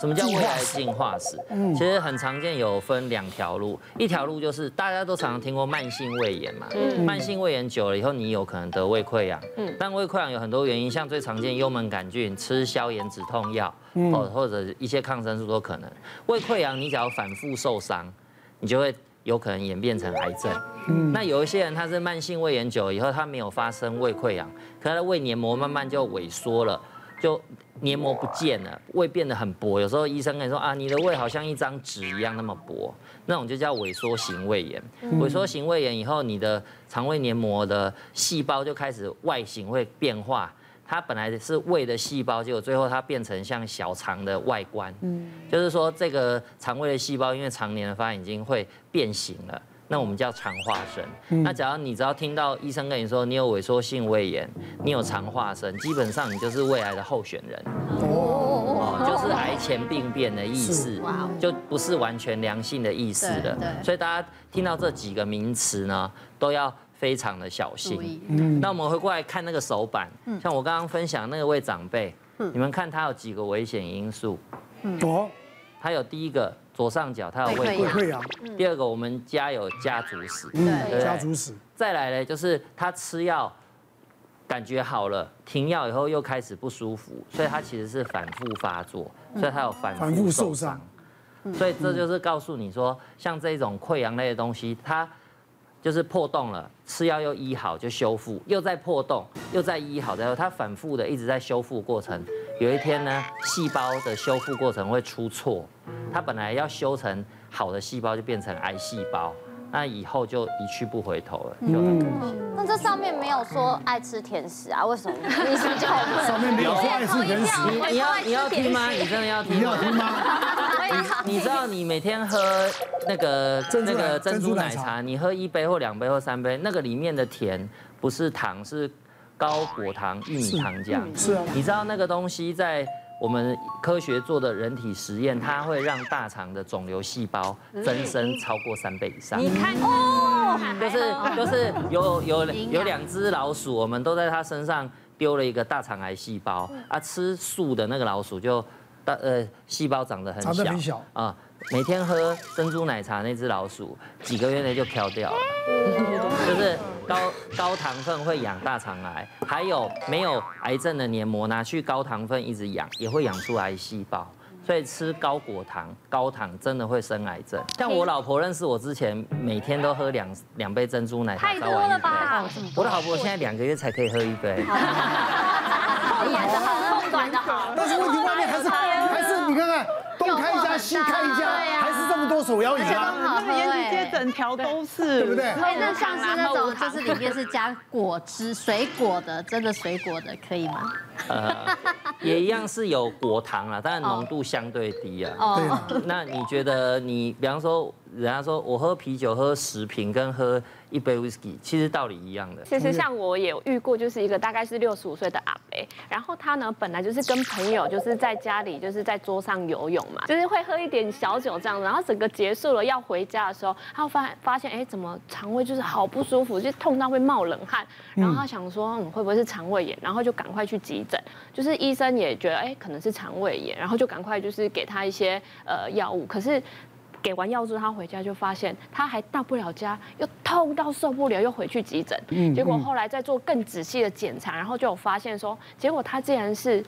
什么叫胃癌进化史？嗯，其实很常见，有分两条路，一条路就是大家都常常听过慢性胃炎嘛，嗯，慢性胃炎久了以后，你有可能得胃溃疡，嗯，但胃溃疡有很多原因，像最常见幽门杆菌、吃消炎止痛药，或或者一些抗生素都可能。胃溃疡你只要反复受伤，你就会有可能演变成癌症。嗯，那有一些人他是慢性胃炎久了以后，他没有发生胃溃疡，可他的胃黏膜慢慢就萎缩了。就黏膜不见了，胃变得很薄。有时候医生跟你说啊，你的胃好像一张纸一样那么薄，那种就叫萎缩型胃炎。萎缩型胃炎以后，你的肠胃黏膜的细胞就开始外形会变化。它本来是胃的细胞，结果最后它变成像小肠的外观。嗯，就是说这个肠胃的细胞因为常年的发炎已经会变形了。那我们叫肠化生。那假如你只要听到医生跟你说你有萎缩性胃炎，你有肠化生，基本上你就是胃癌的候选人。哦，就是癌前病变的意思，就不是完全良性的意思了。所以大家听到这几个名词呢，都要非常的小心。那我们回过来看那个手板，像我刚刚分享那个位长辈，你们看他有几个危险因素？哦，他有第一个。左上角它有胃溃疡，第二个我们家有家族史，对，家族史。再来呢，就是他吃药感觉好了，停药以后又开始不舒服，所以他其实是反复发作，所以他有反复受伤。所以这就是告诉你说，像这种溃疡类的东西，它就是破洞了，吃药又医好就修复，又在破洞，又在医好，然后它反复的一直在修复过程。有一天呢，细胞的修复过程会出错，它本来要修成好的细胞，就变成癌细胞，那以后就一去不回头了，就很可惜。那这上面没有说爱吃甜食啊？为什么？你是就上面没有说爱吃甜食？你要 你要听吗？你真的要听？你要听吗？你你知道你每天喝那个那个珍珠奶茶，你喝一杯或两杯或三杯，那个里面的甜不是糖是。高果糖玉米糖浆是啊，你知道那个东西在我们科学做的人体实验，它会让大肠的肿瘤细胞增生超过三倍以上。你看哦，就是就是有有有两只老鼠，我们都在它身上丢了一个大肠癌细胞。啊，吃素的那个老鼠就大呃细胞长得很小。啊。每天喝珍珠奶茶那只老鼠，几个月内就飘掉了，就是高高糖分会养大肠癌，还有没有癌症的黏膜拿去高糖分一直养，也会养出癌细胞，所以吃高果糖、高糖真的会生癌症。像我老婆认识我之前，每天都喝两两杯珍珠奶茶，太多了吧？我的老婆现在两个月才可以喝一杯。演的好，控管的好，但是问题外面还是还是你看看。东看一家，西看一下，还是这么多手摇饮啊！延吉街整条都是，对不对？那像是那种，就是里面是加果汁、水果的，真的水果的，可以吗？呃，也一样是有果糖啦，但是浓度相对低啊。哦。那你觉得你，比方说，人家说我喝啤酒喝十瓶，跟喝一杯 whisky，其实道理一样的。其实像我也有遇过，就是一个大概是六十五岁的阿伯，然后他呢本来就是跟朋友就是在家里就是在桌上游泳嘛，就是会喝一点小酒这样，然后整个结束了要回家的时候，他发发现哎怎么肠胃就是好不舒服，就痛到会冒冷汗，然后他想说嗯会不会是肠胃炎，然后就赶快去急诊，就是医生也觉得哎可能是肠胃炎，然后就赶快就是给他一些呃药物，可是。给完药之后，他回家就发现他还到不了家，又痛到受不了，又回去急诊。结果后来再做更仔细的检查，然后就有发现说，结果他竟然是。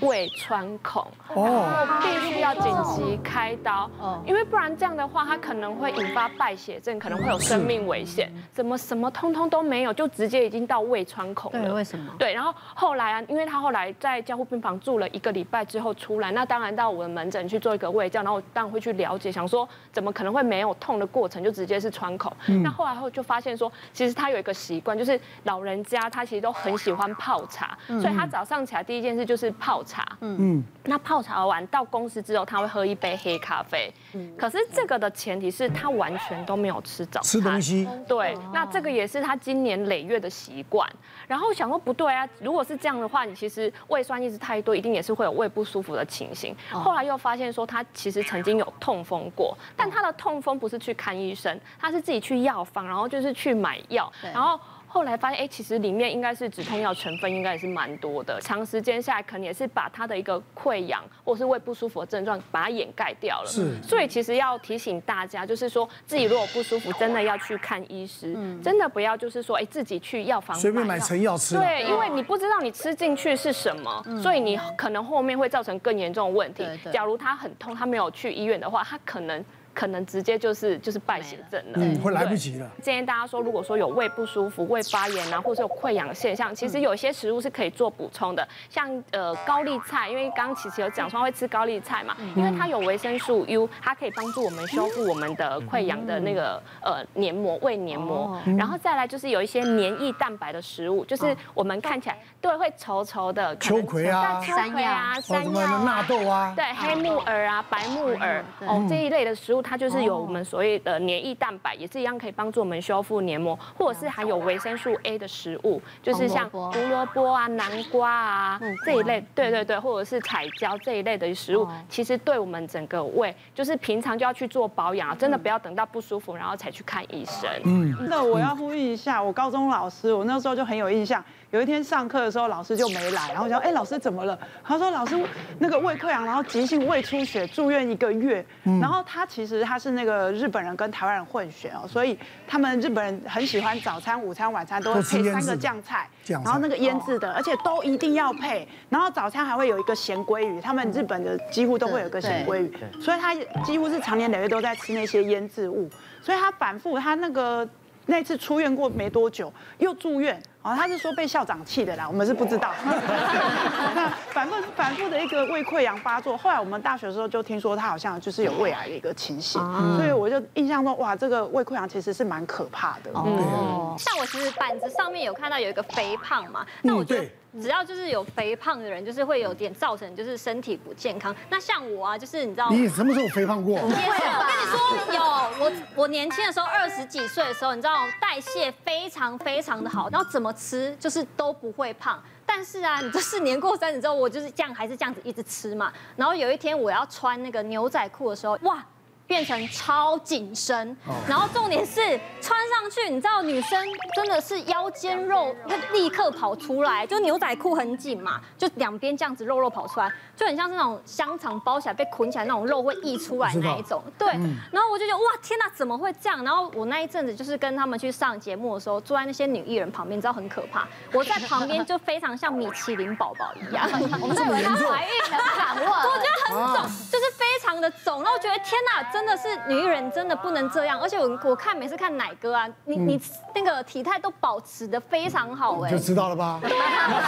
胃穿孔，然后必须要紧急开刀，因为不然这样的话，它可能会引发败血症，可能会有生命危险。怎么什么通通都没有，就直接已经到胃穿孔了？对，为什么？对，然后后来啊，因为他后来在交护病房住了一个礼拜之后出来，那当然到我的门诊去做一个胃镜，然后当然会去了解，想说怎么可能会没有痛的过程，就直接是穿孔。那后来后就发现说，其实他有一个习惯，就是老人家他其实都很喜欢泡茶，所以他早上起来第一件事就是泡。茶，嗯，那泡茶完到公司之后，他会喝一杯黑咖啡。嗯，可是这个的前提是他完全都没有吃早餐，吃东西。对，那这个也是他今年累月的习惯。然后想说不对啊，如果是这样的话，你其实胃酸一直太多，一定也是会有胃不舒服的情形。后来又发现说他其实曾经有痛风过，但他的痛风不是去看医生，他是自己去药房，然后就是去买药，然后。后来发现，哎，其实里面应该是止痛药成分应该也是蛮多的，长时间下来可能也是把他的一个溃疡或是胃不舒服的症状把它掩盖掉了。是，所以其实要提醒大家，就是说自己如果不舒服，真的要去看医师，真的不要就是说，哎，自己去药房随便买成药吃。对，因为你不知道你吃进去是什么，所以你可能后面会造成更严重的问题。假如他很痛，他没有去医院的话，他可能。可能直接就是就是败血症了，嗯，会来不及了。建议大家说，如果说有胃不舒服、胃发炎啊，或者有溃疡现象，其实有些食物是可以做补充的，像呃高丽菜，因为刚刚其实有讲说会吃高丽菜嘛，因为它有维生素 U，它可以帮助我们修复我们的溃疡的那个呃黏膜、胃黏膜。然后再来就是有一些黏液蛋白的食物，就是我们看起来对会稠稠的，秋葵啊、山药啊、山药、纳豆啊，对，黑木耳啊、白木耳哦这一类的食物。它就是有我们所谓的黏液蛋白，也是一样可以帮助我们修复黏膜，或者是含有维生素 A 的食物，就是像胡萝卜啊、南瓜啊这一类，对对对，或者是彩椒这一类的食物，其实对我们整个胃，就是平常就要去做保养，真的不要等到不舒服然后才去看医生。嗯，那我要呼吁一下，我高中老师，我那时候就很有印象。有一天上课的时候，老师就没来，然后我想：“哎，老师怎么了？”他说：“老师，那个胃溃疡，然后急性胃出血，住院一个月。然后他其实他是那个日本人跟台湾人混血哦，所以他们日本人很喜欢早餐、午餐、晚餐都会配三个酱菜，然后那个腌制的，而且都一定要配。然后早餐还会有一个咸鲑鱼，他们日本的几乎都会有一个咸鲑鱼，所以他几乎是常年累月都在吃那些腌制物，所以他反复他那个那次出院过没多久又住院。”啊，他是说被校长气的啦，我们是不知道。那反复反复的一个胃溃疡发作，后来我们大学的时候就听说他好像就是有胃癌的一个情形，所以我就印象中哇，这个胃溃疡其实是蛮可怕的。哦，像我其实板子上面有看到有一个肥胖嘛，那我觉得只要就是有肥胖的人，就是会有点造成就是身体不健康。那像我啊，就是你知道你什么时候肥胖过？我跟你说有，我我年轻的时候二十几岁的时候，你知道代谢非常非常的好，然后怎么？吃就是都不会胖，但是啊，你这是年过三十之后，我就是这样，还是这样子一直吃嘛。然后有一天我要穿那个牛仔裤的时候，哇！变成超紧身，然后重点是穿上去，你知道女生真的是腰间肉会立刻跑出来，就牛仔裤很紧嘛，就两边这样子肉肉跑出来，就很像是那种香肠包起来被捆起来那种肉会溢出来那一种。对，然后我就觉得哇天哪，怎么会这样？然后我那一阵子就是跟他们去上节目的时候，坐在那些女艺人旁边，你知道很可怕，我在旁边就非常像米其林宝宝一样，我们都以为她怀孕了，我。觉得很肿，就是非常的肿，然后我觉得天哪，真。的是女人真的不能这样，而且我我看每次看奶哥啊，你你那个体态都保持的非常好哎，就知道了吧？对啊，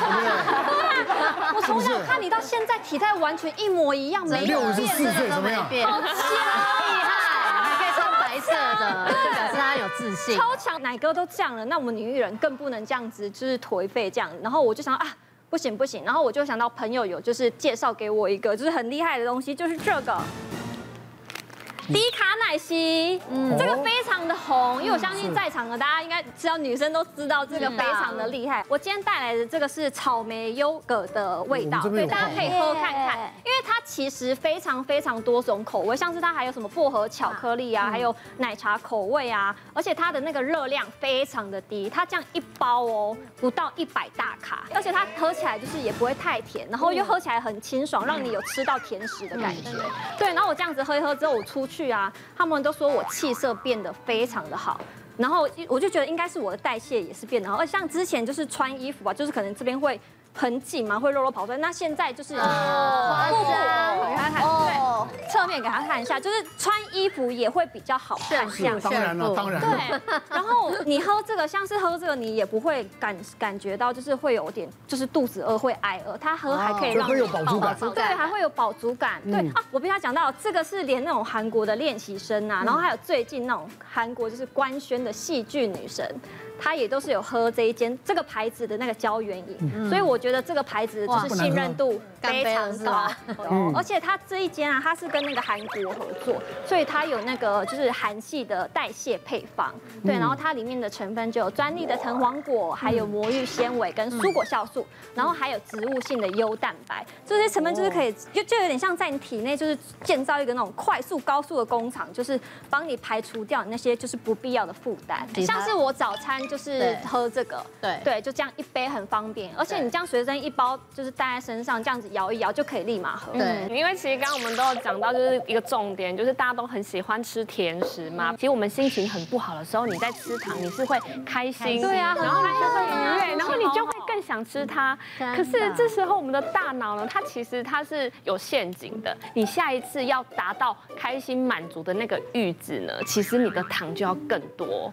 我从小看你到现在体态完全一模一样，没有变，都没变，好强，厉害，还可以穿白色的，就表示他有自信，超强。奶哥都这样了，那我们女艺人更不能这样子，就是颓废这样。然后我就想啊，不行不行，然后我就想到朋友有就是介绍给我一个就是很厉害的东西，就是这个。低卡奶昔，嗯，这个非常的红，因为我相信在场的大家应该知道，女生都知道这个非常的厉害。我今天带来的这个是草莓优格的味道，对，大家可以喝看看，因为它其实非常非常多种口味，像是它还有什么薄荷巧克力啊，还有奶茶口味啊，而且它的那个热量非常的低，它这样一包哦，不到一百大卡，而且它喝起来就是也不会太甜，然后又喝起来很清爽，让你有吃到甜食的感觉。对，然后我这样子喝一喝之后，我出去。去啊！他们都说我气色变得非常的好，然后我就觉得应该是我的代谢也是变得好，而像之前就是穿衣服吧，就是可能这边会。很紧嘛，会肉肉跑出来。那现在就是，哦，不给他看，对，侧面给他看一下，就是穿衣服也会比较好看。是，当然了，当然。对，然后你喝这个，像是喝这个，你也不会感感觉到，就是会有点，就是肚子饿会挨饿。他喝还可以让你有饱足感，对，还会有饱足感。对啊，我必须要讲到这个是连那种韩国的练习生啊，然后还有最近那种韩国就是官宣的戏剧女神。他也都是有喝这一间这个牌子的那个胶原饮，所以我觉得这个牌子就是信任度非常高。嗯，而且它这一间啊，它是跟那个韩国合作，所以它有那个就是韩系的代谢配方。对，然后它里面的成分就有专利的藤黄果，还有魔芋纤维跟蔬果酵素，然后还有植物性的优蛋白，这些成分就是可以就就有点像在你体内就是建造一个那种快速高速的工厂，就是帮你排除掉你那些就是不必要的负担。像是我早餐就是喝这个，对对，就这样一杯很方便，而且你这样随身一包就是带在身上，这样子摇一摇就可以立马喝。对，因为其实刚刚我们都有讲到就是一个重点，就是大家都很喜欢吃甜食嘛。其实我们心情很不好的时候，你在吃糖，你是会开心，对啊，然后它就会愉悦，然后你就会更想吃它。可是这时候我们的大脑呢，它其实它是有陷阱的。你下一次要达到开心满足的那个阈值呢，其实你的糖就要更多。